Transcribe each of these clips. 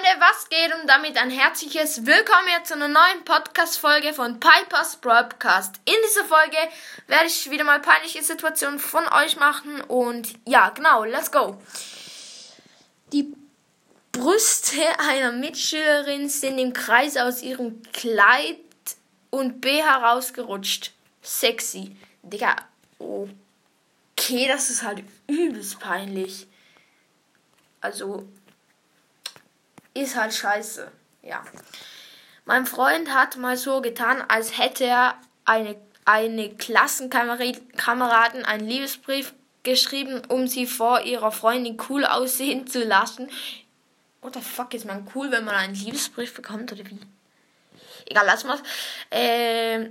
Freunde, was geht und damit ein herzliches Willkommen hier zu einer neuen Podcast-Folge von Pipers Broadcast. In dieser Folge werde ich wieder mal peinliche Situationen von euch machen und ja, genau, let's go. Die Brüste einer Mitschülerin sind im Kreis aus ihrem Kleid und B herausgerutscht. Sexy. Digga, okay, das ist halt übelst peinlich. Also, ist halt scheiße. Ja. Mein Freund hat mal so getan, als hätte er eine, eine Klassenkameraden einen Liebesbrief geschrieben, um sie vor ihrer Freundin cool aussehen zu lassen. What the fuck ist man cool, wenn man einen Liebesbrief bekommt oder wie? Egal, lass mal. Äh,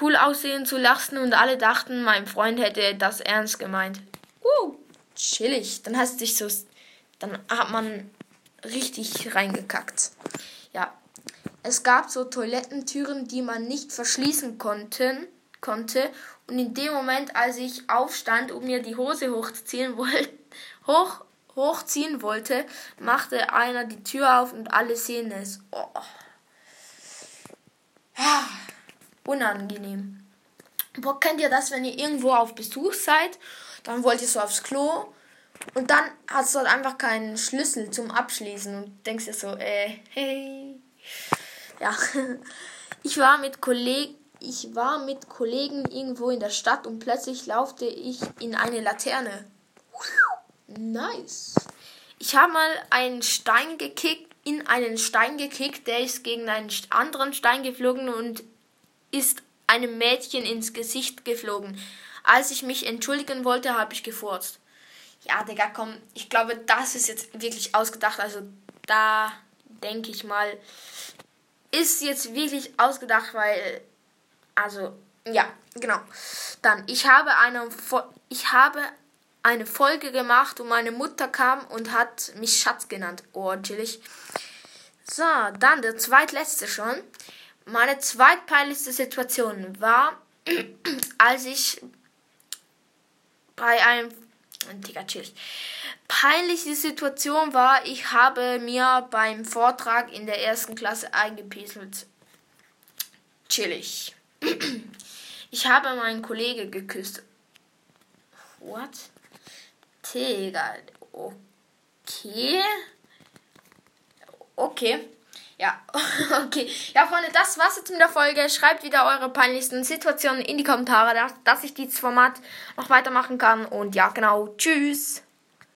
cool aussehen zu lassen und alle dachten, mein Freund hätte das ernst gemeint. Uh, chillig. Dann hast du dich so, dann hat man richtig reingekackt. Ja. Es gab so Toilettentüren, die man nicht verschließen konnten, konnte. Und in dem Moment, als ich aufstand und mir die Hose hochziehen wollte, hoch, hochziehen wollte, machte einer die Tür auf und alle sehen es. Oh. Ja, unangenehm. Boah, kennt ihr das, wenn ihr irgendwo auf Besuch seid, dann wollt ihr so aufs Klo und dann hast du halt einfach keinen Schlüssel zum Abschließen und denkst dir so, äh, hey. Ja. Ich war mit Kollegen ich war mit Kollegen irgendwo in der Stadt und plötzlich laufte ich in eine Laterne. Nice. Ich habe mal einen Stein gekickt, in einen Stein gekickt, der ist gegen einen anderen Stein geflogen und ist einem Mädchen ins Gesicht geflogen. Als ich mich entschuldigen wollte, habe ich gefurzt ja, Digga, komm, ich glaube, das ist jetzt wirklich ausgedacht. Also da denke ich mal, ist jetzt wirklich ausgedacht, weil, also, ja, genau. Dann, ich habe eine, ich habe eine Folge gemacht und meine Mutter kam und hat mich Schatz genannt. Oh, chillig. So, dann der zweitletzte schon. Meine zweitpeinlichste Situation war, als ich bei einem Digga, chill. Peinliche Situation war, ich habe mir beim Vortrag in der ersten Klasse eingepieselt. Chillig. Ich habe meinen Kollege geküsst. What? Digga. Okay. Okay. Ja, okay. Ja, Freunde, das war's jetzt mit der Folge. Schreibt wieder eure peinlichsten Situationen in die Kommentare, dass, ich dieses Format noch weitermachen kann. Und ja, genau. Tschüss.